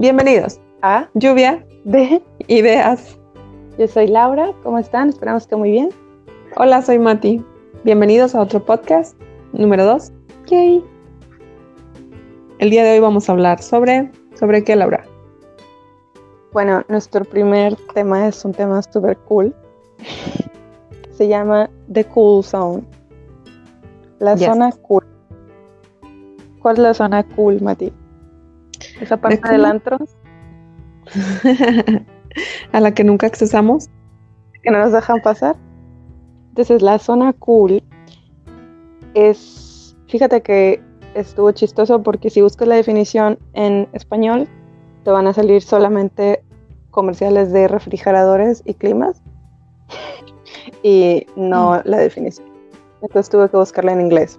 Bienvenidos a Lluvia de Ideas. Yo soy Laura, ¿cómo están? Esperamos que muy bien. Hola, soy Mati. Bienvenidos a otro podcast número 2. Yay. El día de hoy vamos a hablar sobre ¿sobre qué, Laura? Bueno, nuestro primer tema es un tema súper cool. Se llama The Cool Zone. La Yes. zona cool. ¿Cuál es la zona cool, Mati? Esa parte del antro a la que nunca accesamos. que no nos dejan pasar. Entonces, la zona cool es, fíjate que estuvo chistoso porque si buscas la definición en español, te van a salir solamente comerciales de refrigeradores y climas y no la definición. Entonces tuve que buscarla en inglés.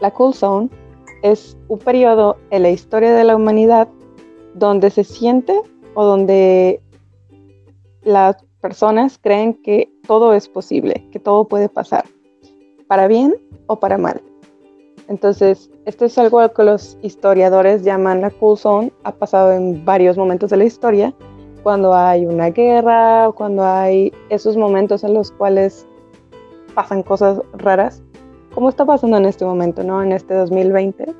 La cool zone es un periodo en la historia de la humanidad donde se siente o donde las personas creen que todo es posible, que todo puede pasar, para bien o para mal. Entonces, esto es algo que los historiadores llaman la cool zone, ha pasado en varios momentos de la historia, cuando hay una guerra o cuando hay esos momentos en los cuales pasan cosas raras, como está pasando en este momento, ¿no? En este 2020,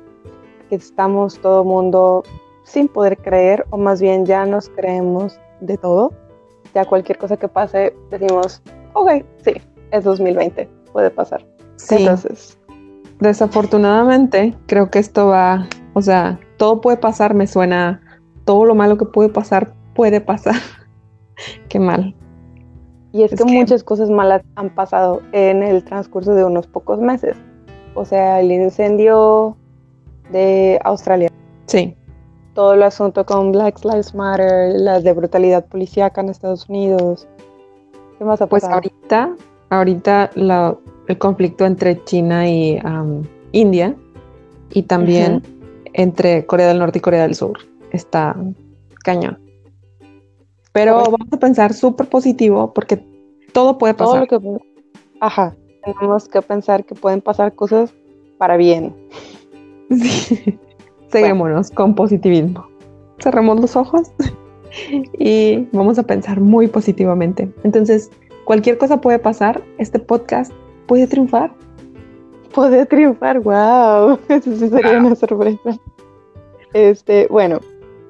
que estamos todo mundo sin poder creer, o más bien ya nos creemos de todo. Ya cualquier cosa que pase, decimos, ok, sí, es 2020, puede pasar. Sí. Entonces, Desafortunadamente, creo que esto va, o sea, todo puede pasar, me suena, todo lo malo que puede pasar, puede pasar. Qué mal. Y es, Es que, que- muchas cosas malas han pasado en el transcurso de unos pocos meses. O sea, el incendio de Australia, Sí, todo el asunto con Black Lives Matter, las de brutalidad policíaca en Estados Unidos. ¿Qué más ha pues pasado? ahorita, ahorita la- el conflicto entre China y am, India y también entre Corea del Norte y Corea del Sur está cañón. Pero Correcto. vamos a pensar súper positivo porque todo puede todo pasar. lo que ajá tenemos que pensar que pueden pasar cosas para bien Sí. Seguémonos con positivismo. Cerremos los ojos y vamos a pensar muy positivamente. Entonces, cualquier cosa puede pasar. Este podcast puede triunfar. poder triunfar wow eso sí sería una sorpresa este bueno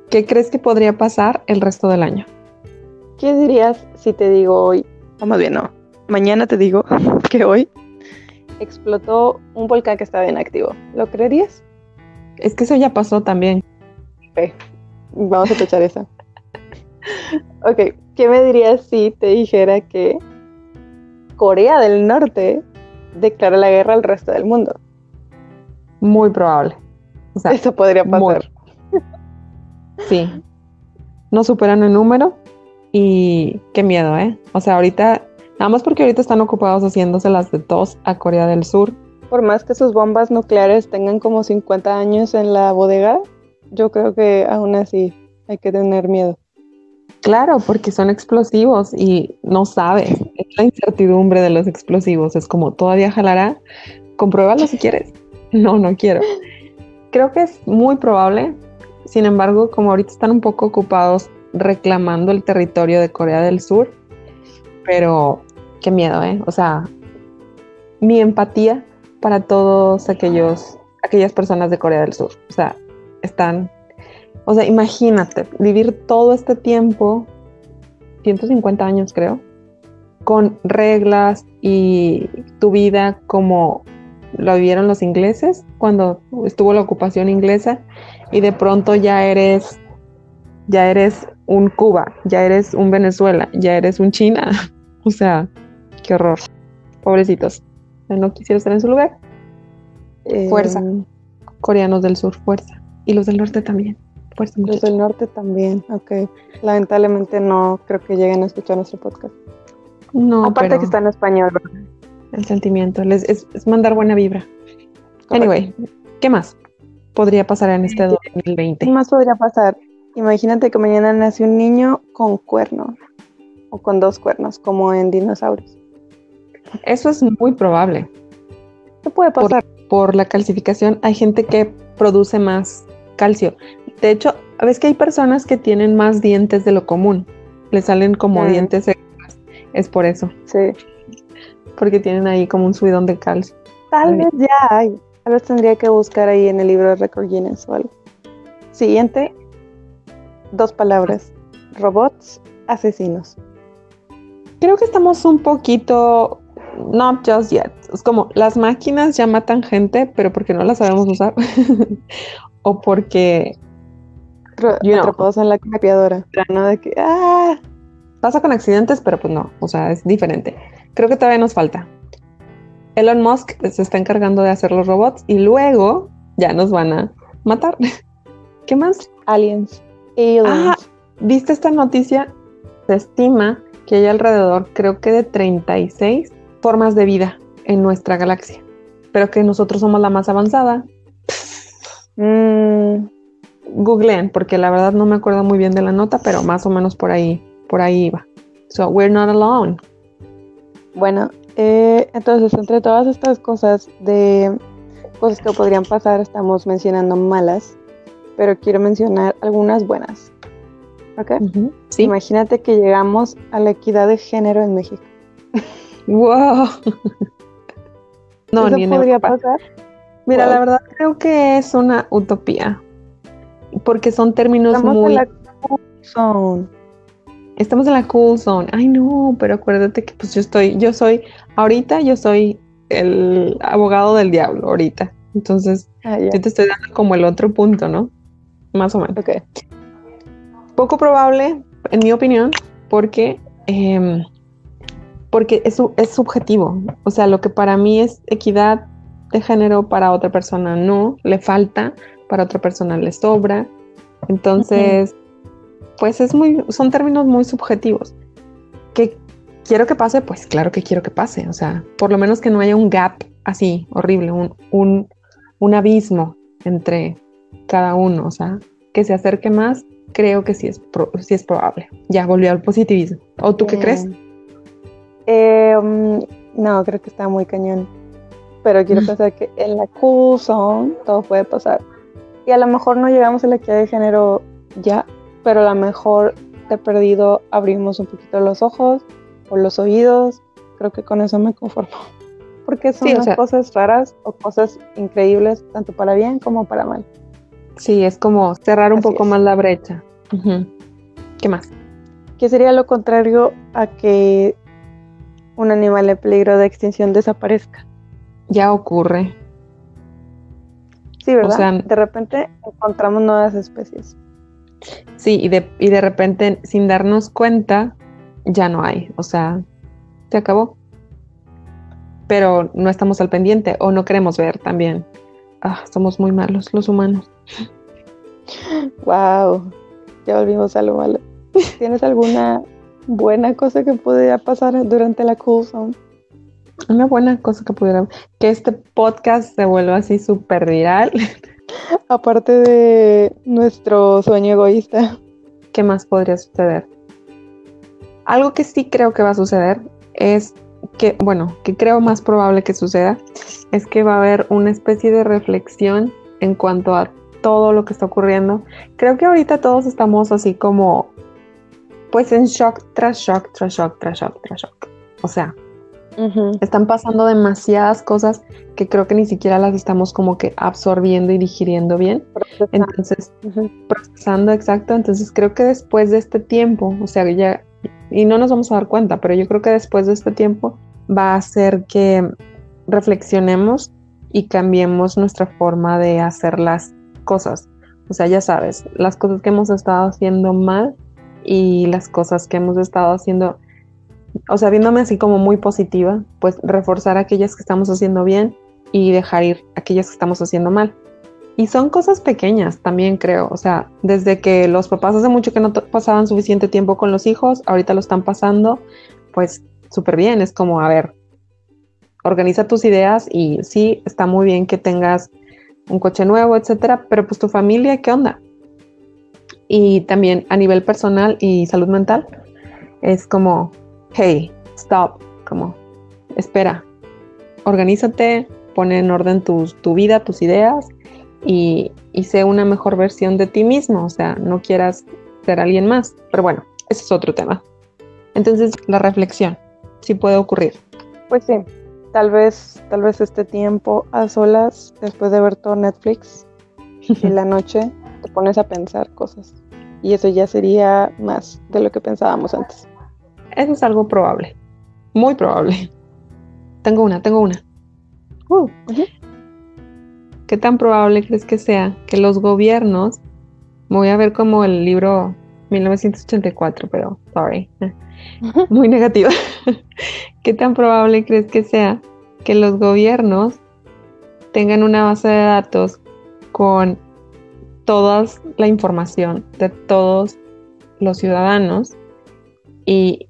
¿Qué crees que podría pasar el resto del año? Qué dirías si te digo hoy o más bien no mañana te digo que hoy explotó un volcán que estaba inactivo lo creerías Es que eso ya pasó también. Ok, vamos a tachar esa ok qué me dirías si te dijera que Corea del Norte declara la guerra al resto del mundo Muy probable. O sea, Eso podría pasar. muy. sí. No superan el número y qué miedo, ¿eh? O sea, ahorita, nada más porque ahorita están ocupados haciéndose las de tos a Corea del Sur. Por más que sus bombas nucleares tengan como 50 años en la bodega, yo creo que aún así hay que tener miedo. Claro, porque son explosivos y no sabes. Es la incertidumbre de los explosivos. Es como, ¿todavía jalará? Compruébalo si quieres. No, no quiero. Creo que es muy probable. Sin embargo, como ahorita están un poco ocupados reclamando el territorio de Corea del Sur, pero qué miedo, ¿eh? O sea, mi empatía para todos aquellos, aquellas personas de Corea del Sur. O sea, están o sea, imagínate vivir todo este tiempo, 150 años creo, con reglas y tu vida como lo vivieron los ingleses cuando estuvo la ocupación inglesa y de pronto ya eres ya eres un Cuba, ya eres un Venezuela, ya eres un China. O sea, qué horror. Pobrecitos. No quisiera estar en su lugar. Fuerza. Eh, Coreanos del sur, fuerza. Y los del norte también. Fuerza, los del norte también, ok. Lamentablemente no creo que lleguen a escuchar nuestro podcast. No, Aparte pero que está en español, ¿verdad? el sentimiento les- es, es mandar buena vibra. Anyway, ¿qué más podría pasar en este 2020? ¿Qué más podría pasar? Imagínate que mañana nace un niño con cuernos o con dos cuernos, como en dinosaurios. Eso es muy probable. ¿Qué puede pasar? por la calcificación hay gente que produce más calcio. De hecho, ves que hay personas que tienen más dientes de lo común. Le salen como dientes extras. Es por eso. Sí. Porque tienen ahí como un subidón de calcio. Tal vez ya hay. Tal vez tendría que buscar ahí en el libro de Record Guinness o algo. Siguiente. Dos palabras. Robots asesinos. Creo que estamos un poquito. Not just yet. Es como las máquinas ya matan gente, pero porque no las sabemos usar. o porque You know. Atrapados en la capeadora. ¿no? De que, ah, pasa con accidentes, pero pues no. O sea, es diferente. Creo que todavía nos falta. Elon Musk se está encargando de hacer los robots y luego ya nos van a matar. ¿Qué más? aliens. Ah, ¿viste esta noticia? Se estima que hay alrededor, creo que de 36 formas de vida en nuestra galaxia, pero que nosotros somos la más avanzada. Mm, Googleen, porque la verdad no me acuerdo muy bien de la nota, pero más o menos por ahí, por ahí iba. So, we're not alone. Bueno, eh, entonces entre todas estas cosas de cosas que podrían pasar, estamos mencionando malas, pero quiero mencionar algunas buenas. ¿Ok? Sí. Imagínate que llegamos a la equidad de género en México. Wow. No, ¿Eso ni en podría pasar? Mira, Wow. la verdad creo que es una utopía, porque son términos Estamos muy... en la cool zone. Estamos en la cool zone. Ay, no, pero acuérdate que pues yo estoy, yo soy, ahorita yo soy el abogado del diablo, ahorita. Entonces, Ah, yo te estoy dando como el otro punto, ¿no? Más o menos. Ok. Poco probable, en mi opinión, porque, em, porque es, es subjetivo. O sea, lo que para mí es equidad de género, para otra persona no, le falta, para otra persona le sobra. Entonces, pues es muy, son términos muy subjetivos. ¿Que quiero que pase? Pues claro que quiero que pase. O sea, por lo menos que no haya un gap así horrible, un, un, un abismo entre cada uno. O sea, que se acerque más, creo que sí es, pro- sí es probable. Ya volvió al positivismo. ¿O tú qué Bien. crees? Eh, mm, no, creo que está muy cañón. Pero quiero pensar que en la cool zone todo puede pasar. Y a lo mejor no llegamos a la equidad de género ya, pero a lo mejor de perdido abrimos un poquito los ojos o los oídos. Creo que con eso me conformo. Porque son Sí, o las sea- cosas raras o cosas increíbles, tanto para bien como para mal. Sí, es como cerrar un Así poco es. más la brecha. ¿Qué más? Que sería lo contrario a que un animal en peligro de extinción desaparezca. Ya ocurre. Sí, ¿verdad? sea- de repente encontramos nuevas especies. Sí, y de, y de repente, sin darnos cuenta, ya no hay. O sea, se acabó. Pero no estamos al pendiente o no queremos ver también. Ah, somos muy malos los humanos. Wow, ya volvimos a lo malo. ¿Tienes alguna buena cosa que pudiera pasar durante la Cool Zone? Una buena cosa que pudiera... Que este podcast se vuelva así súper viral. Aparte de nuestro sueño egoísta. ¿Qué más podría suceder? Algo que sí creo que va a suceder es que, bueno, que creo más probable que suceda, es que va a haber una especie de reflexión en cuanto a todo lo que está ocurriendo. Creo que ahorita todos estamos así como, pues en shock tras shock, tras shock, tras shock, tras shock. O sea, están pasando demasiadas cosas que creo que ni siquiera las estamos como que absorbiendo y digiriendo bien. Entonces, procesando exacto. Entonces creo que después de este tiempo, o sea, ya, y no nos vamos a dar cuenta, pero yo creo que después de este tiempo va a hacer que reflexionemos y cambiemos nuestra forma de hacer las cosas. O sea, ya sabes, las cosas que hemos estado haciendo mal y las cosas que hemos estado haciendo, o sea, viéndome así como muy positiva, pues reforzar aquellas que estamos haciendo bien y dejar ir aquellas que estamos haciendo mal. Y son cosas pequeñas también creo, o sea, desde que los papás hace mucho que no pasaban suficiente tiempo con los hijos, ahorita lo están pasando, pues súper bien, es como, a ver, organiza tus ideas y sí, está muy bien que tengas un coche nuevo, etcétera, pero pues tu familia, ¿qué onda? Y también a nivel personal y salud mental, es como, hey, stop, como, espera, organízate, pon en orden tus- tu vida, tus ideas y, y sé una mejor versión de ti mismo, o sea, no quieras ser alguien más. Pero bueno, ese es otro tema. Entonces, la reflexión, sí puede ocurrir. Pues sí, tal vez, tal vez este tiempo a solas, después de ver todo Netflix, en la noche te pones a pensar cosas. Y eso ya sería más de lo que pensábamos antes. Eso es algo probable, muy probable. Tengo una, tengo una. Uh, ¿Qué tan probable crees que sea que los gobiernos, voy a ver como el libro 1984, pero sorry, muy negativo. ¿Qué tan probable crees que sea que los gobiernos tengan una base de datos con toda la información de todos los ciudadanos y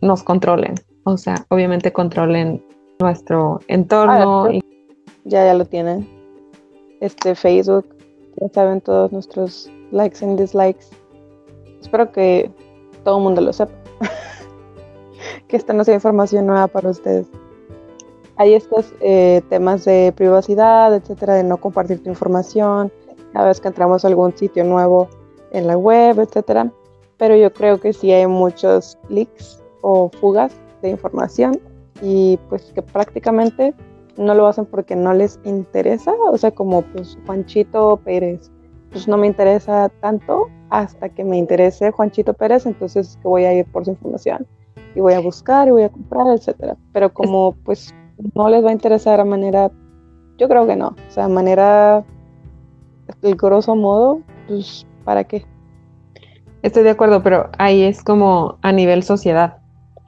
nos controlen? O sea, obviamente controlen nuestro entorno. Ah, ya, ya lo tienen. Este Facebook, ya saben todos nuestros likes y dislikes. Espero que todo el mundo lo sepa. que esta no sea información nueva para ustedes. Hay estos eh, temas de privacidad, etcétera, de no compartir tu información, cada vez que entramos a algún sitio nuevo en la web, etcétera. Pero yo creo que sí hay muchos leaks o fugas de información y pues que prácticamente no lo hacen porque no les interesa, o sea, como pues Juanchito Pérez, pues no me interesa tanto hasta que me interese Juanchito Pérez, entonces que voy a ir por su información y voy a buscar y voy a comprar, etcétera. Pero como pues no les va a interesar a manera, yo creo que no, o sea, a manera, el grosso modo, pues ¿para qué? Estoy de acuerdo, pero ahí es como a nivel sociedad.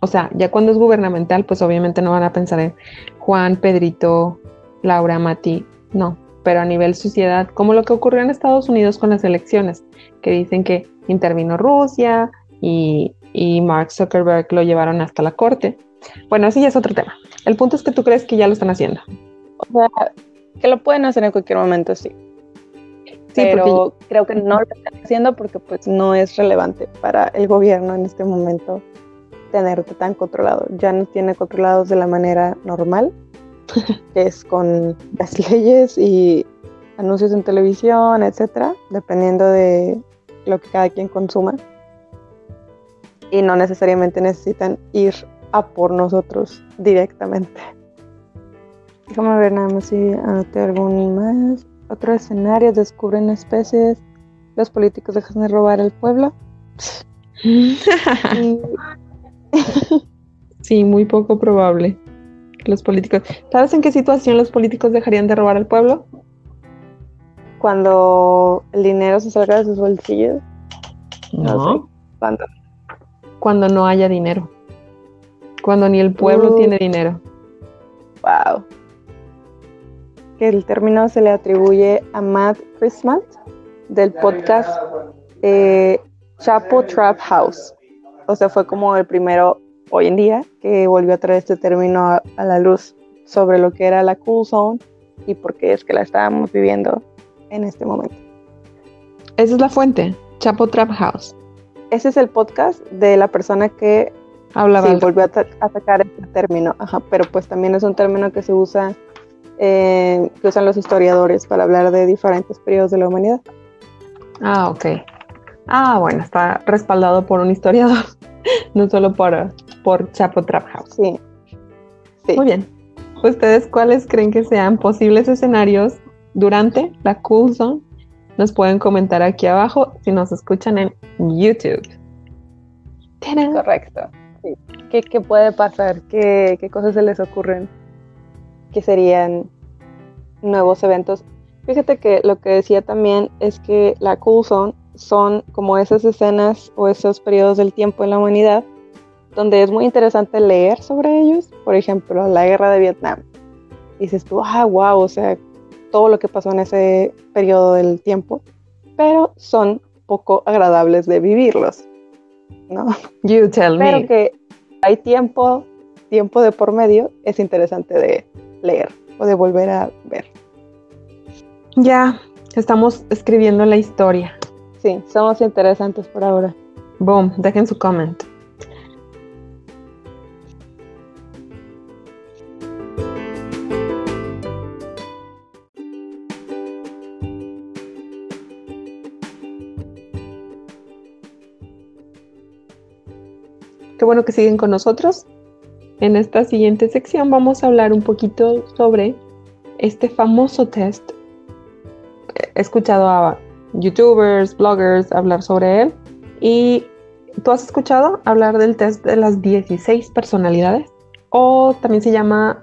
O sea, ya cuando es gubernamental, pues obviamente no van a pensar en Juan, Pedrito, Laura, Mati, no, pero a nivel sociedad, como lo que ocurrió en Estados Unidos con las elecciones, que dicen que intervino Rusia y, y Mark Zuckerberg lo llevaron hasta la corte. Bueno, ese ya es otro tema. El punto es que tú crees que ya lo están haciendo. O sea, que lo pueden hacer en cualquier momento, sí. Sí, pero creo que no lo están haciendo porque pues no es relevante para el gobierno en este momento tenerte tan controlado. Ya no tiene controlados de la manera normal, es con las leyes y anuncios en televisión, etcétera, dependiendo de lo que cada quien consuma. Y no necesariamente necesitan ir a por nosotros directamente. Déjame ver nada más si anoté algún más. Otro escenario, descubren especies, los políticos dejan de robar al pueblo. sí, muy poco probable. Los políticos. ¿Sabes en qué situación los políticos dejarían de robar al pueblo? Cuando el dinero se salga de sus bolsillos. No. ¿Cuándo? Cuando no haya dinero. Cuando ni el pueblo uh. tiene dinero. Wow. Que el término se le atribuye a Matt Christmas del podcast eh, Chapo Trap House. O sea, fue como el primero hoy en día que volvió a traer este término a, la luz sobre lo que era la cool zone y por qué es que la estábamos viviendo en este momento. Esa es la fuente, Chapo Trap House. Ese es el podcast de la persona que hablaba. Sí, volvió a, sacar este término, Ajá, pero pues también es un término que se usa, que usan los historiadores para hablar de diferentes periodos de la humanidad. Ah, ok. Ah, bueno, está respaldado por un historiador, no solo por, por Chapo Trap House. Sí. Muy bien. ¿Ustedes cuáles creen que sean posibles escenarios durante la Cool Zone? Nos pueden comentar aquí abajo si nos escuchan en YouTube. Correcto. ¿Qué, puede pasar? ¿Qué, ¿Qué cosas se les ocurren? ¿Qué serían nuevos eventos? Fíjate que lo que decía también es que la Cool Zone son como esas escenas o esos periodos del tiempo en la humanidad donde es muy interesante leer sobre ellos. Por ejemplo, la guerra de Vietnam. Dices tú, ah, wow, o sea, todo lo que pasó en ese periodo del tiempo, pero son poco agradables de vivirlos, ¿no? You tell me. Pero que hay tiempo, tiempo de por medio, es interesante de leer o de volver a ver. Ya, estamos escribiendo la historia sí, somos interesantes por ahora. Boom, dejen su comment. Qué bueno que siguen con nosotros. En esta siguiente sección vamos a hablar un poquito sobre este famoso test He escuchado a youtubers, bloggers hablar sobre él. ¿Y tú has escuchado hablar del test de las 16 personalidades? O también se llama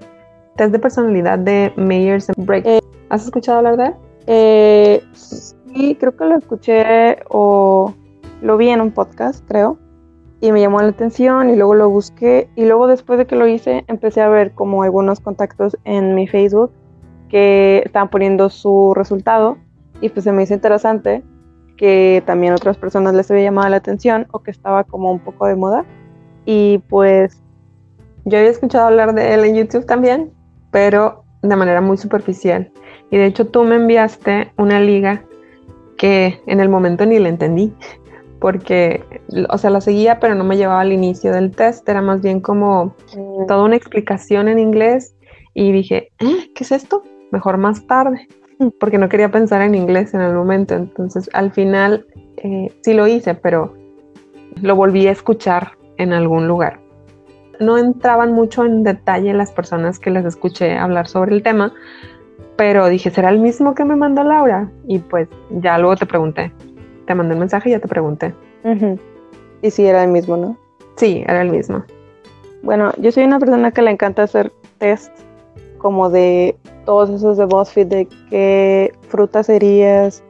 test de personalidad de Myers-Briggs. Eh, ¿Has escuchado hablar de él? Eh, sí, creo que lo escuché o lo vi en un podcast, creo y me llamó la atención y luego lo busqué y luego después de que lo hice empecé a ver como algunos contactos en mi Facebook que estaban poniendo su resultado y pues se me hizo interesante que también otras personas les había llamado la atención o que estaba como un poco de moda y pues yo había escuchado hablar de él en YouTube también pero de manera muy superficial y de hecho tú me enviaste una liga que en el momento ni la entendí porque, o sea, la seguía, pero no me llevaba al inicio del test, era más bien como mm. toda una explicación en inglés y dije, ¿Eh? ¿qué es esto? Mejor más tarde, porque no quería pensar en inglés en el momento, entonces al final eh, sí lo hice, pero lo volví a escuchar en algún lugar. No entraban mucho en detalle las personas que les escuché hablar sobre el tema, pero dije, ¿será el mismo que me mandó Laura? Y pues ya luego te pregunté, te mandé un mensaje y ya te pregunté. Y si era el mismo, ¿no? Sí, era el mismo. Bueno, yo soy una persona que le encanta hacer test como de todos esos de BuzzFeed de qué fruta serías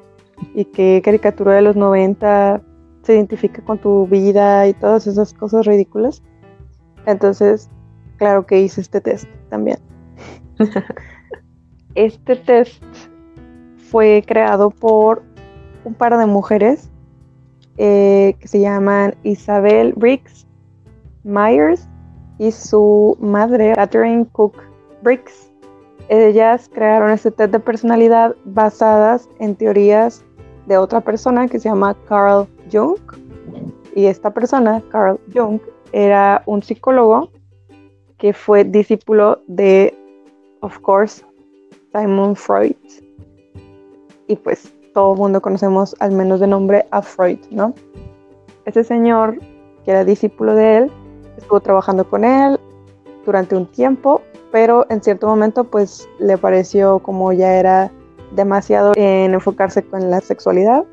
y qué caricatura de los 90 se identifica con tu vida y todas esas cosas ridículas. Entonces, claro que hice este test también. este test fue creado por un par de mujeres eh, que se llaman Isabel Briggs Myers y su madre Catherine Cook Briggs. Ellas crearon este test de personalidad basadas en teorías de otra persona que se llama Carl Jung. Y esta persona, Carl Jung, era un psicólogo que fue discípulo de, of course, Simon Freud. Y pues todo el mundo conocemos al menos de nombre a Freud, ¿no? Ese señor, que era discípulo de él, estuvo trabajando con él durante un tiempo, pero en cierto momento pues le pareció como ya era demasiado en enfocarse con la sexualidad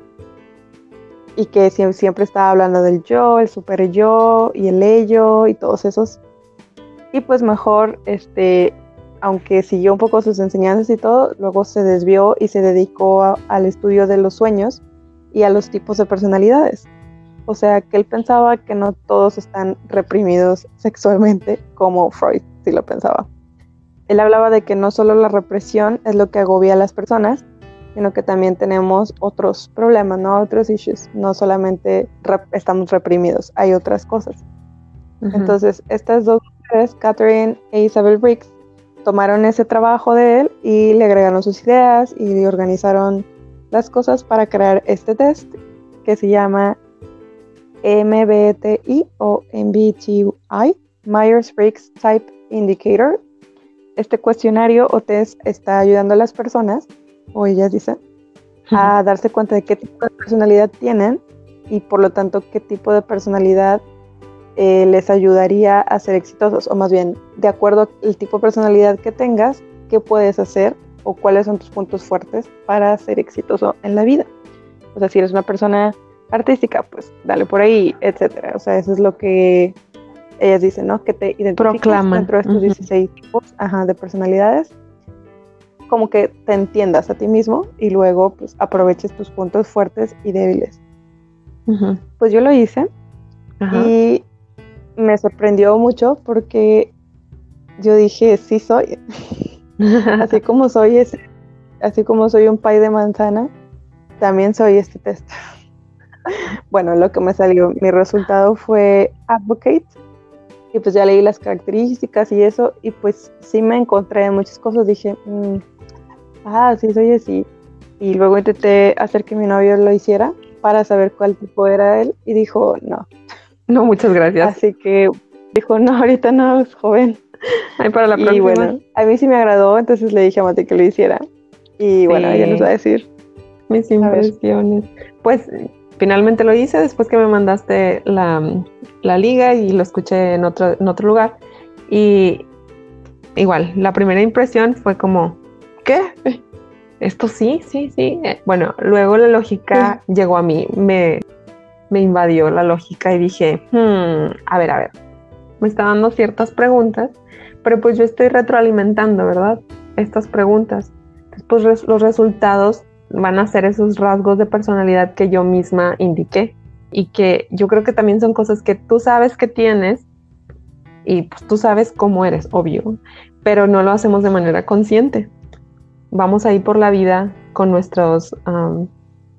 y que siempre estaba hablando del yo, el super yo y el ello y todos esos. Y pues mejor este aunque siguió un poco sus enseñanzas y todo, luego se desvió y se dedicó al estudio de los sueños y a los tipos de personalidades. O sea, que él pensaba que no todos están reprimidos sexualmente como Freud sí lo pensaba. Él hablaba de que no solo la represión es lo que agobia a las personas, sino que también tenemos otros problemas, ¿no? Otros issues. No solamente estamos reprimidos, hay otras cosas. Entonces, estas dos mujeres, Catherine e Isabel Briggs, tomaron ese trabajo de él y le agregaron sus ideas y organizaron las cosas para crear este test que se llama MBTI o MBTI, Myers-Briggs Type Indicator. Este cuestionario o test está ayudando a las personas, o ellas dicen, a darse cuenta de qué tipo de personalidad tienen y por lo tanto qué tipo de personalidad eh, les ayudaría a ser exitosos, o más bien, de acuerdo al tipo de personalidad que tengas, qué puedes hacer o cuáles son tus puntos fuertes para ser exitoso en la vida. O sea, si eres una persona artística, pues dale por ahí, etcétera. O sea, eso es lo que ellas dicen, ¿no? Que te identificas dentro de estos 16 tipos de personalidades, como que te entiendas a ti mismo y luego pues aproveches tus puntos fuertes y débiles. Pues yo lo hice y me sorprendió mucho porque yo dije, sí soy. así como soy ese, así como soy un pay de manzana, también soy este test. bueno, lo que me salió, mi resultado fue advocate. Y pues ya leí las características y eso, y pues sí me encontré en muchas cosas. Dije, mm, ah, sí, soy así. Y luego intenté hacer que mi novio lo hiciera para saber cuál tipo era él, y dijo, no, no, muchas gracias. Así que dijo, no, ahorita no, es joven. Ay, para la próxima. Y bueno, a mí sí me agradó, entonces le dije a Mati que lo hiciera. Y bueno, ella nos va a decir. Mis impresiones. pues finalmente lo hice después que me mandaste la, la liga y lo escuché en otro, en otro lugar. Y igual, la primera impresión fue como, ¿qué? Esto sí, sí, sí. Eh, bueno, luego la lógica llegó a mí, me, me invadió la lógica y dije, hmm, a ver, a ver, me está dando ciertas preguntas, pero pues yo estoy retroalimentando, ¿verdad? Estas preguntas. Después los resultados van a ser esos rasgos de personalidad que yo misma indiqué. Y que yo creo que también son cosas que tú sabes que tienes y pues tú sabes cómo eres, obvio, pero no lo hacemos de manera consciente. Vamos ahí por la vida con nuestros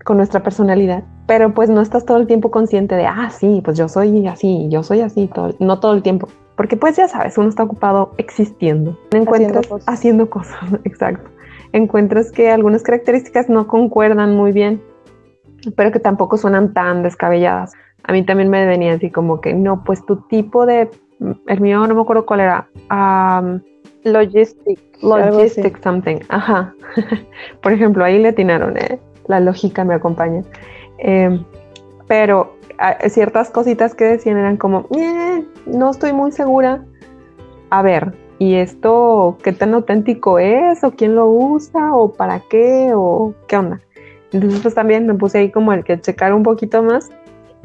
con nuestra personalidad, pero pues no estás todo el tiempo consciente de, ah, sí, pues yo soy así, yo soy así, todo, no todo el tiempo, porque pues ya sabes, uno está ocupado existiendo, encuentras haciendo cosas, haciendo cosas exacto encuentras que algunas características no concuerdan muy bien, pero que tampoco suenan tan descabelladas. A mí también me venía así como que, no, pues tu tipo de, el mío no me acuerdo cuál era. Um, logistic. Logistic something, ajá. Por ejemplo, ahí le atinaron, ¿eh? la lógica me acompaña. Em, pero ciertas cositas que decían eran como, eh, no estoy muy segura. A ver, ¿y esto qué tan auténtico es? ¿O quién lo usa? ¿O para qué? ¿O qué onda? Entonces pues también me puse ahí como el que checar un poquito más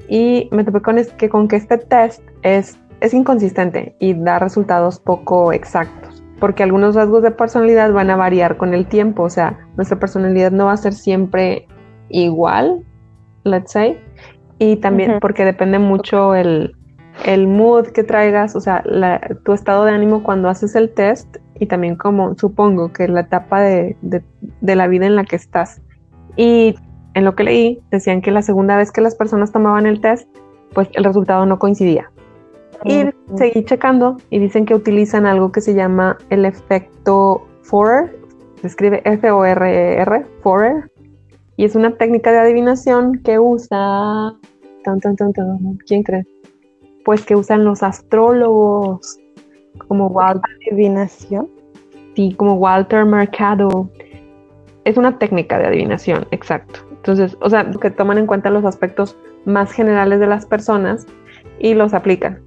y me topé con, es que, con que este test es, es inconsistente y da resultados poco exactos porque algunos rasgos de personalidad van a variar con el tiempo, o sea, nuestra personalidad no va a ser siempre igual, let's say, y también porque depende mucho el, el mood que traigas, o sea, tu estado de ánimo cuando haces el test y también como supongo que la etapa de, la vida en la que estás. Y en lo que leí, decían que la segunda vez que las personas tomaban el test, pues el resultado no coincidía. Y seguí checando y dicen que utilizan algo que se llama el efecto Forer, se escribe F-O-R-E-R, e Forer, y es una técnica de adivinación que usa... ¿Quién cree? Pues que usan los astrólogos, como Walter. Adivinación. Sí, como Walter Mercado. Es una técnica de adivinación, exacto. Entonces, o sea, que toman en cuenta los aspectos más generales de las personas y los aplican.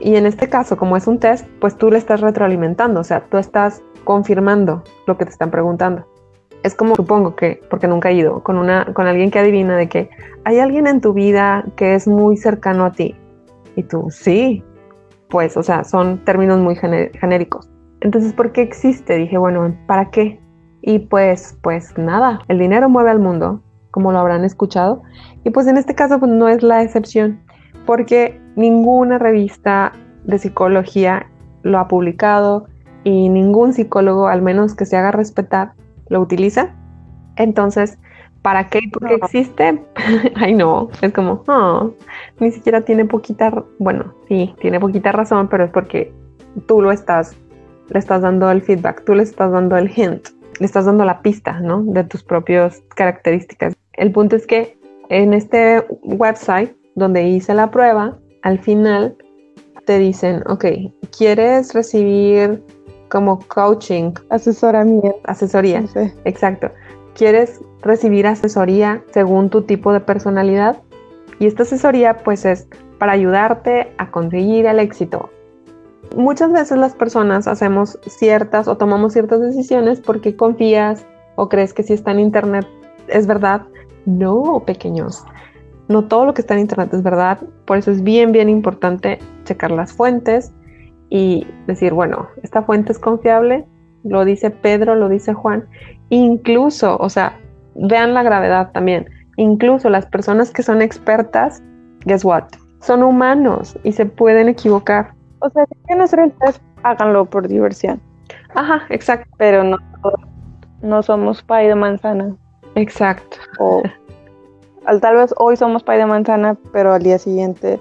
Y en este caso, como es un test, pues tú le estás retroalimentando, o sea, tú estás confirmando lo que te están preguntando. Es como supongo que, porque nunca he ido, con una, con alguien que adivina de que hay alguien en tu vida que es muy cercano a ti y tú, sí, pues, o sea, son términos muy genéricos. Entonces, ¿por qué existe? Dije, bueno, ¿para qué? Y pues, pues nada, el dinero mueve al mundo, como lo habrán escuchado. Y pues en este caso, pues no es la excepción, porque ninguna revista de psicología lo ha publicado y ningún psicólogo, al menos que se haga respetar, lo utiliza. Entonces, ¿Para qué? ¿Por qué existe? Ay, no, es como, oh, ni siquiera tiene poquita, bueno, sí, tiene poquita razón, pero es porque tú lo estás, le estás dando el feedback, tú le estás dando el hint, le estás dando la pista, ¿no? De tus propias características. El punto es que en este website donde hice la prueba, al final te dicen, ok, ¿quieres recibir como coaching? Asesoramiento. Asesoría. Exacto. ¿Quieres recibir asesoría según tu tipo de personalidad. Y esta asesoría pues es para ayudarte a conseguir el éxito. Muchas veces las personas hacemos ciertas o tomamos ciertas decisiones porque confías o crees que si está en internet es verdad. No, pequeños. No todo lo que está en internet es verdad. Por eso es bien, bien importante checar las fuentes y decir, bueno, esta fuente es confiable, lo dice Pedro, lo dice Juan. Incluso, o sea, vean la gravedad también. Incluso las personas que son expertas, guess what? Son humanos y se pueden equivocar. O sea, si quieren hacer el test, háganlo por diversión. Ajá, exacto. Pero no, no somos pay de manzana. Exacto. O tal vez hoy somos pay de manzana, pero al día siguiente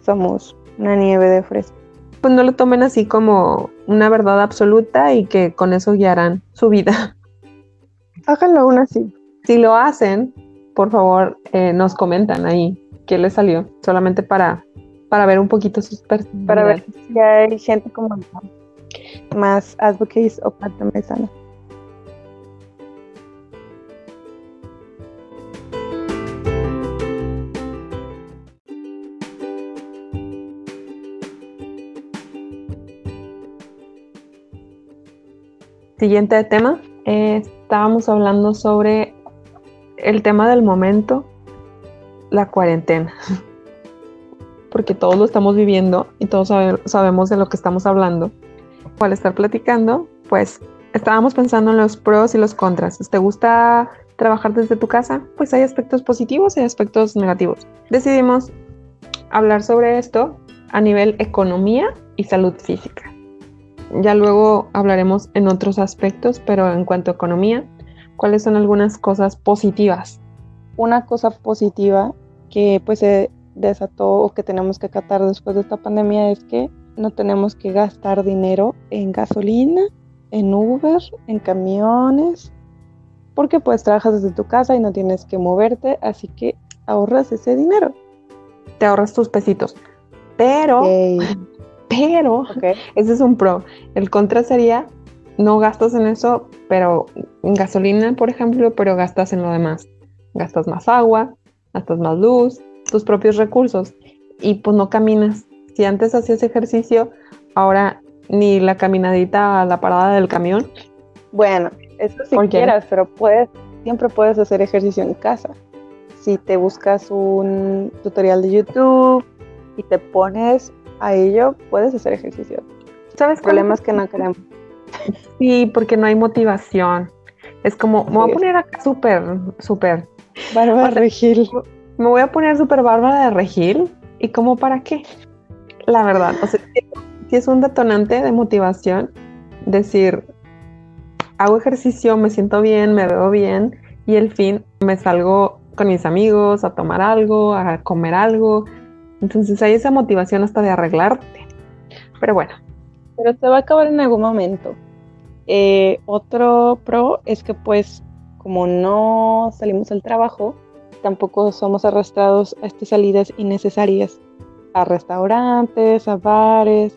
somos una nieve de fresa. Pues no lo tomen así como una verdad absoluta y que con eso guiarán su vida. Háganlo aún así. Si lo hacen, por favor, eh, nos comentan ahí qué les salió, solamente para, para ver un poquito sus perspectivas. Para ver si hay gente como más advocates o parte mesana. Siguiente tema. Eh, estábamos hablando sobre el tema del momento, la cuarentena. Porque todos lo estamos viviendo y todos sabemos de lo que estamos hablando. Al estar platicando, pues estábamos pensando en los pros y los contras. ¿Te gusta trabajar desde tu casa? Pues hay aspectos positivos y aspectos negativos. Decidimos hablar sobre esto a nivel economía y salud física. Ya luego hablaremos en otros aspectos, pero en cuanto a economía, ¿cuáles son algunas cosas positivas? Una cosa positiva que pues se desató o que tenemos que acatar después de esta pandemia es que no tenemos que gastar dinero en gasolina, en Uber, en camiones, porque pues trabajas desde tu casa y no tienes que moverte, así que ahorras ese dinero. Te ahorras tus pesitos. Pero pero ese es un pro. El contra sería no gastas en eso, pero en gasolina, por ejemplo, pero gastas en lo demás. Gastas más agua, gastas más luz, tus propios recursos y pues no caminas. Si antes hacías ejercicio, ahora ni la caminadita a la parada del camión. Bueno, eso si quieras, pero puedes, siempre puedes hacer ejercicio en casa. Si te buscas un tutorial de YouTube y te pones a ello, puedes hacer ejercicio. ¿Sabes? Problemas que no queremos. Sí, porque no hay motivación. Es como, me voy a poner acá súper, súper. Bárbara de Regil. Me voy a poner súper bárbara de Regil. ¿Y cómo para qué? La verdad, o sea, si es un detonante de motivación, decir, hago ejercicio, me siento bien, me veo bien, y el fin me salgo con mis amigos a tomar algo, a comer algo, entonces hay esa motivación hasta de arreglarte. Pero bueno. Pero se va a acabar en algún momento. Eh, otro pro es que pues como no salimos del trabajo, tampoco somos arrastrados a estas salidas innecesarias, a restaurantes, a bares,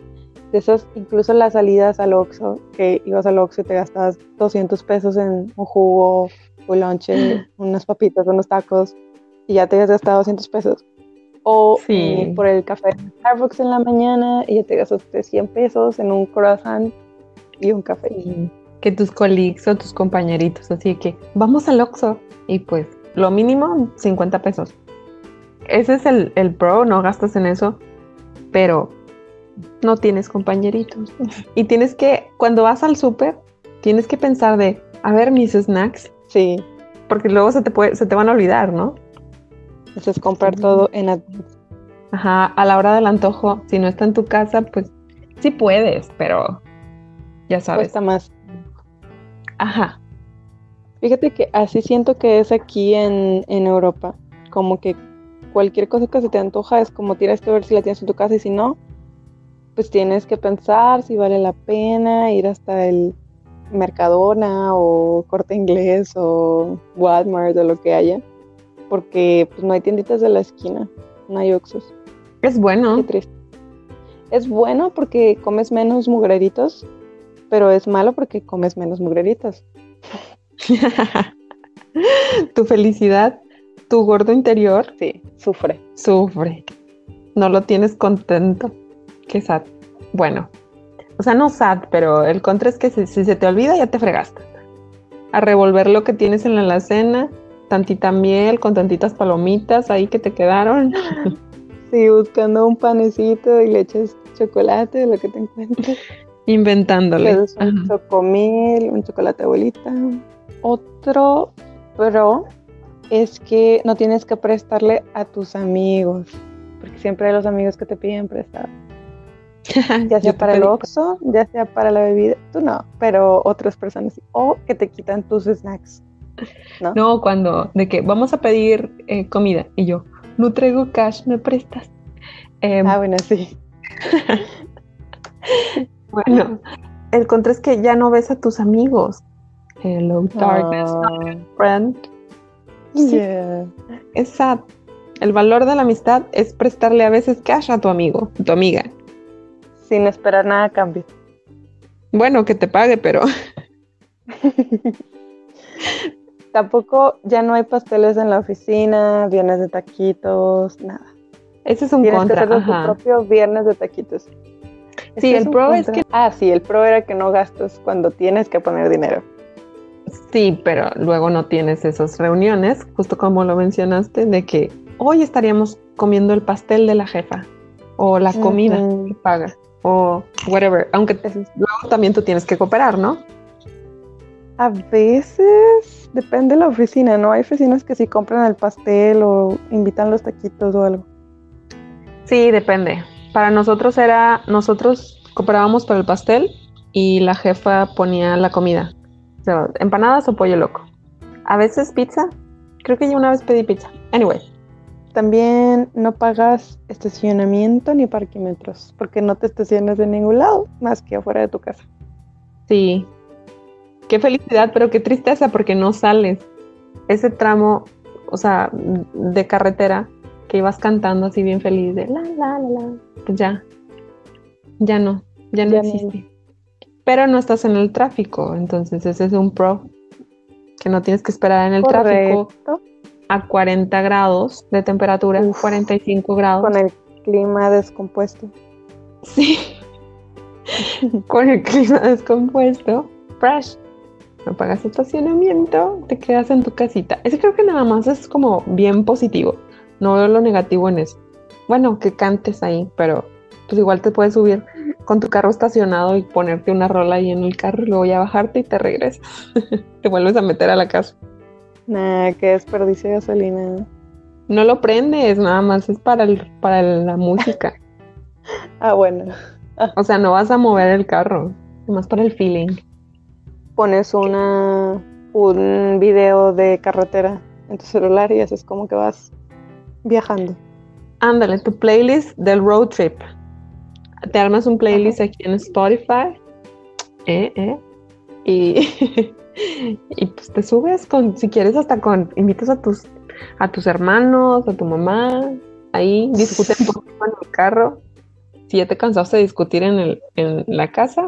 de esas, incluso las salidas al Oxxo, que ibas al Oxxo y te gastabas 200 pesos en un jugo, un lonche, unas papitas, unos tacos, y ya te habías gastado 200 pesos o eh, por el café de Starbucks en la mañana y ya te gastaste 100 pesos en un croissant y un café. Que tus colleagues o tus compañeritos, así que vamos al Oxxo y pues lo mínimo 50 pesos. Ese es el, el pro, no gastas en eso, pero no tienes compañeritos. Y tienes que, cuando vas al súper, tienes que pensar de, a ver mis snacks. Sí. Porque luego se te, puede, se te van a olvidar, ¿no? Es comprar todo en Advance. Ajá, a la hora del antojo, si no está en tu casa, pues sí puedes, pero ya sabes. Cuesta más. Ajá. Fíjate que así siento que es aquí en, en Europa. Como que cualquier cosa que se te antoja es como tienes que ver si la tienes en tu casa y si no, pues tienes que pensar si vale la pena ir hasta el Mercadona o Corte Inglés o Walmart o lo que haya porque pues no hay tienditas de la esquina, no hay Oxxos. Es bueno. Qué triste. Es bueno porque comes menos mugreritos, pero es malo porque comes menos mugreritos. tu felicidad, tu gordo interior, sí, sufre. Sufre. No lo tienes contento. Qué sad. Bueno, o sea, no sad, pero el contra es que si, si se te olvida ya te fregaste. A revolver lo que tienes en la alacena tantita miel con tantitas palomitas ahí que te quedaron. Sí, buscando un panecito y le echas chocolate, lo que te encuentres. Inventándole. Un chocomil, un chocolate abuelita. Otro pero es que no tienes que prestarle a tus amigos, porque siempre hay los amigos que te piden prestar. Ya sea para el oxo, ya sea para la bebida, tú no, pero otras personas O que te quitan tus snacks. ¿No? cuando, de que vamos a pedir eh, comida y yo, no traigo cash, ¿me prestas? Em, ah, bueno, sí. bueno, el contra es que ya no ves a tus amigos. Hello, darkness, ah. friend. Sí. Es sad. El valor de la amistad es prestarle a veces cash a tu amigo, tu amiga. Sin esperar nada a cambio. Bueno, que te pague, pero. Tampoco ya no hay pasteles en la oficina, viernes de taquitos, nada. Ese es un contra. Que hacer tu propio viernes de taquitos. Sí, Este el pro es que Ah, sí, el pro era que no gastas cuando tienes que poner dinero. sí, pero luego no tienes esas reuniones, justo como lo mencionaste, de que hoy estaríamos comiendo el pastel de la jefa o la comida que paga o whatever, aunque te- luego también tú tienes que cooperar, ¿no? A veces depende de la oficina, ¿no? Hay oficinas que sí compran el pastel o invitan los taquitos o algo. Sí, depende. Para nosotros era, nosotros cooperábamos por el pastel y la jefa ponía la comida. O sea, empanadas o pollo loco. A veces pizza. Creo que yo una vez pedí pizza. Anyway, También no pagas estacionamiento ni parquímetros, porque no te estacionas en ningún lado más que afuera de tu casa. sí. Qué felicidad, pero qué tristeza porque no sales. Ese tramo, o sea, de carretera que ibas cantando así bien feliz de la la la la, pues ya. Ya no, ya no Ya no. existe. Pero no estás en el tráfico, entonces ese es un pro que no tienes que esperar en el tráfico a 40 grados de temperatura, Uf. 45 grados. Con el clima descompuesto. Sí. Con el clima descompuesto, fresh. No pagas estacionamiento, te quedas en tu casita. Ese creo que nada más es como bien positivo. No veo lo negativo en eso. Bueno, que cantes ahí, pero pues igual te puedes subir con tu carro estacionado y ponerte una rola ahí en el carro y luego ya bajarte y te regresas. te vuelves a meter a la casa. Nah, qué desperdicio de gasolina. No lo prendes, nada más es para, el- para la música. Ah, bueno. O sea, no vas a mover el carro, más para el feeling. Pones una un video de carretera en tu celular y haces como que vas viajando. Ándale, tu playlist del road trip. Te armas un playlist aquí en Spotify. Eh, eh, y, y pues te subes con, si quieres, hasta con, invitas a tus, a tus hermanos, a tu mamá, ahí discuten un poquito en el carro. Si ya te cansaste de discutir en, el, en la casa,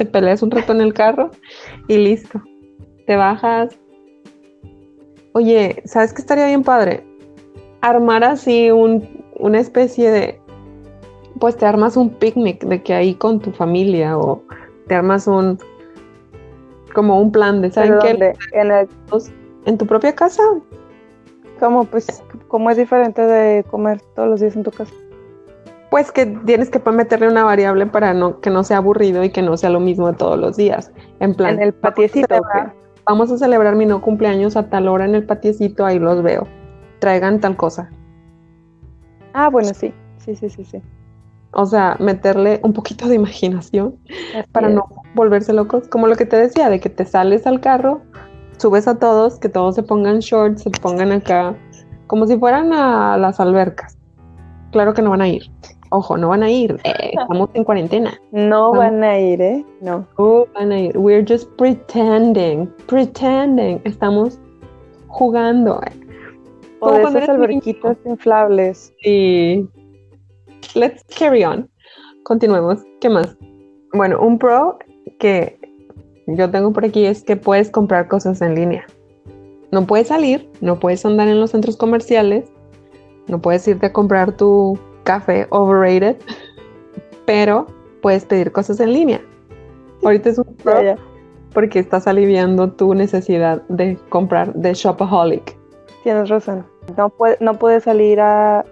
te peleas un rato en el carro y listo. Te bajas. Oye, ¿sabes qué estaría bien padre? Armar así un, una especie de, pues te armas un picnic de que ahí con tu familia o te armas un, como un plan de, ¿saben ¿Pero qué? En el, En tu propia casa. ¿Cómo? Pues, ¿cómo es diferente de comer todos los días en tu casa? Pues que tienes que meterle una variable para no, que no sea aburrido y que no sea lo mismo de todos los días. En plan, En el vamos a patiecito, Vamos a celebrar mi no cumpleaños a tal hora en el patiecito, ahí los veo. Traigan tal cosa. Ah, bueno, sí. Sí, sí, sí, sí. O sea, meterle un poquito de imaginación Así para es. no volverse locos. Como lo que te decía, de que te sales al carro, subes a todos, que todos se pongan shorts, se pongan acá, como si fueran a las albercas. Claro que no van a ir. Ojo, no van a ir. eh, estamos en cuarentena. No Vamos. van a ir, ¿eh? No. No van a ir. We're just pretending. Pretending. Estamos jugando. O de esas alberquitas inflables. Y let's carry on. Continuemos. ¿Qué más? Bueno, un pro que yo tengo por aquí es que puedes comprar cosas en línea. No puedes salir, no puedes andar en los centros comerciales, no puedes irte a comprar tu café overrated, pero puedes pedir cosas en línea. Ahorita es un pro porque estás aliviando tu necesidad de comprar de Shopaholic. Tienes razón. No, puede, no puedes salir a,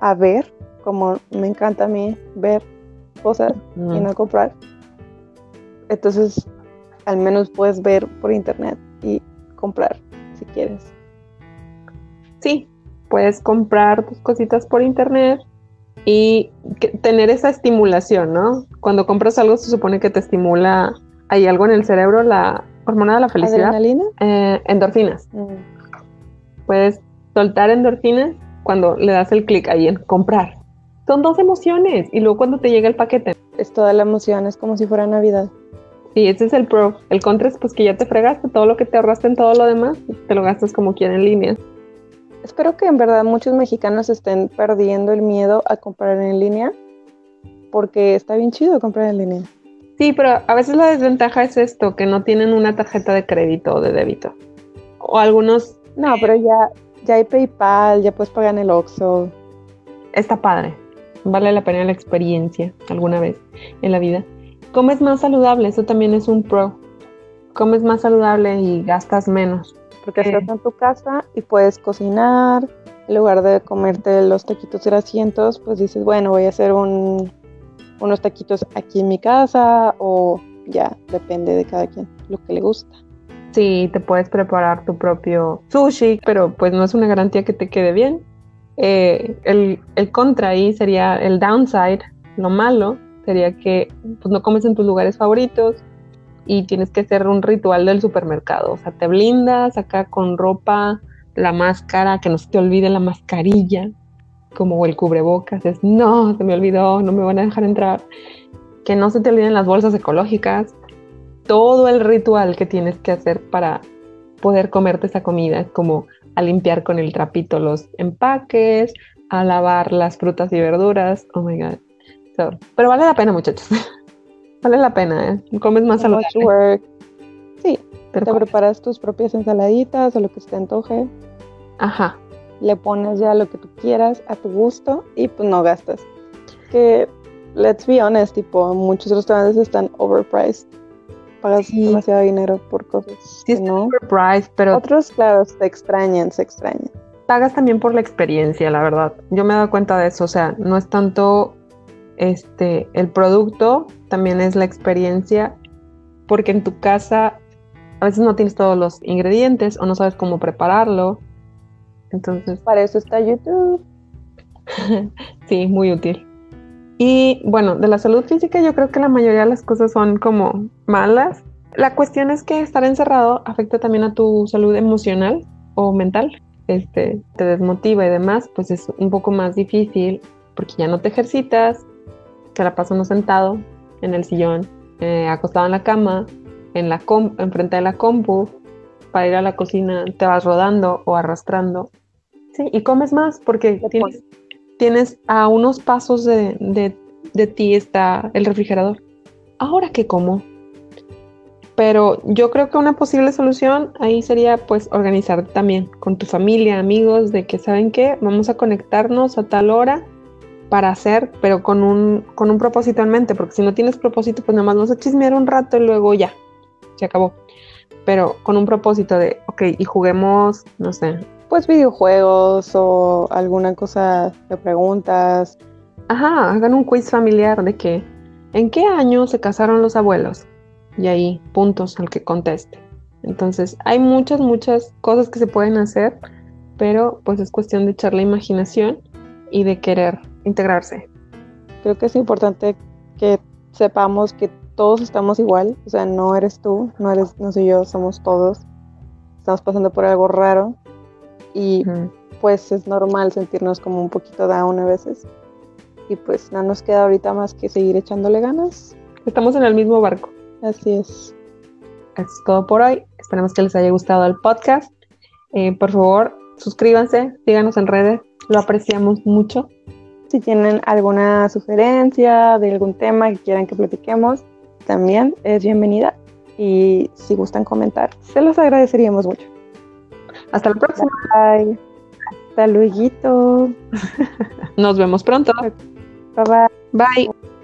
a ver, como me encanta a mí ver cosas y no comprar. Entonces, al menos puedes ver por internet y comprar si quieres. Sí, puedes comprar tus cositas por internet y que- tener esa estimulación, ¿no? Cuando compras algo se supone que te estimula, hay algo en el cerebro, la hormona de la felicidad, ¿Adrenalina? eh, endorfinas. Mm. Puedes soltar endorfinas cuando le das el clic ahí en comprar. Son dos emociones y luego cuando te llega el paquete. Es toda la emoción, es como si fuera Navidad. Sí, ese es el pro. El contra es pues que ya te fregaste todo lo que te ahorraste en todo lo demás, te lo gastas como quieras en línea. Espero que en verdad muchos mexicanos estén perdiendo el miedo a comprar en línea, porque está bien chido comprar en línea. Sí, pero a veces la desventaja es esto, que no tienen una tarjeta de crédito o de débito. O algunos No, pero ya, ya hay PayPal, ya puedes pagar en el Oxxo. está padre. vale la pena la experiencia alguna vez en la vida. Comes más saludable, eso también es un pro. Comes más saludable y gastas menos. Porque estás en tu casa y puedes cocinar, en lugar de comerte los taquitos grasientos, pues dices, bueno, voy a hacer un, unos taquitos aquí en mi casa o ya, depende de cada quien, lo que le gusta. Sí, te puedes preparar tu propio sushi, pero pues no es una garantía que te quede bien. Eh, el, el, contra ahí sería el downside, lo malo sería que pues, no comes en tus lugares favoritos y tienes que hacer un ritual del supermercado. O sea, te blindas acá con ropa, la máscara, que no se te olvide la mascarilla, como el cubrebocas. Es, no, se me olvidó, no me van a dejar entrar. Que no se te olviden las bolsas ecológicas. Todo el ritual que tienes que hacer para poder comerte esa comida, como a limpiar con el trapito los empaques, a lavar las frutas y verduras. Oh my God. pero vale la pena, muchachos. vale la pena, ¿eh? Comes más saludable. Sí, pero te preparas tus propias ensaladitas o lo que se te antoje. Ajá. Le pones ya lo que tú quieras a tu gusto y pues no gastas. Que, let's be honest, tipo, muchos restaurantes están overpriced pagas demasiado dinero por cosas. Sí, no. pero. Otros, claro, se extrañan, se extrañan. Pagas también por la experiencia, la verdad. Yo me he dado cuenta de eso. O sea, no es tanto este el producto, también es la experiencia. Porque en tu casa a veces no tienes todos los ingredientes o no sabes cómo prepararlo. Entonces. Para eso está YouTube. sí, muy útil. Y bueno, de la salud física yo creo que la mayoría de las cosas son como malas. La cuestión es que estar encerrado afecta también a tu salud emocional o mental. Este, te desmotiva y demás, pues es un poco más difícil porque ya no te ejercitas, te la pasas uno sentado en el sillón, eh, acostado en la cama, en la enfrente de la compu, para ir a la cocina te vas rodando o arrastrando. Sí, y comes más porque tienes tienes a unos pasos de, ti está el refrigerador. Ahora qué como. Pero yo creo que una posible solución ahí sería pues organizar también con tu familia, amigos, de que saben qué, vamos a conectarnos a tal hora para hacer, pero con un, con un propósito en mente, porque si no tienes propósito, pues nada más vamos a chismear un rato y luego ya, se acabó. Pero con un propósito de, ok, y juguemos, no sé, pues videojuegos o alguna cosa de preguntas. Ajá, hagan un quiz familiar de que, ¿en qué año se casaron los abuelos? Y ahí, puntos al que conteste. Entonces, hay muchas, muchas cosas que se pueden hacer, pero pues es cuestión de echar la imaginación y de querer integrarse. Creo que es importante que sepamos que todos estamos igual, o sea, no eres tú, no eres, no soy yo, somos todos. Estamos pasando por algo raro y pues es normal sentirnos como un poquito down a veces. Y pues no nos queda ahorita más que seguir echándole ganas. Estamos en el mismo barco. Así es. Eso es todo por hoy. Esperamos que les haya gustado el podcast. Eh, por favor, suscríbanse, síganos en redes, lo apreciamos mucho. Si tienen alguna sugerencia de algún tema que quieran que platiquemos, también es bienvenida. Y si gustan comentar, se los agradeceríamos mucho. Hasta la próxima. Bye. Hasta luego. Nos vemos pronto. Bye bye. Bye.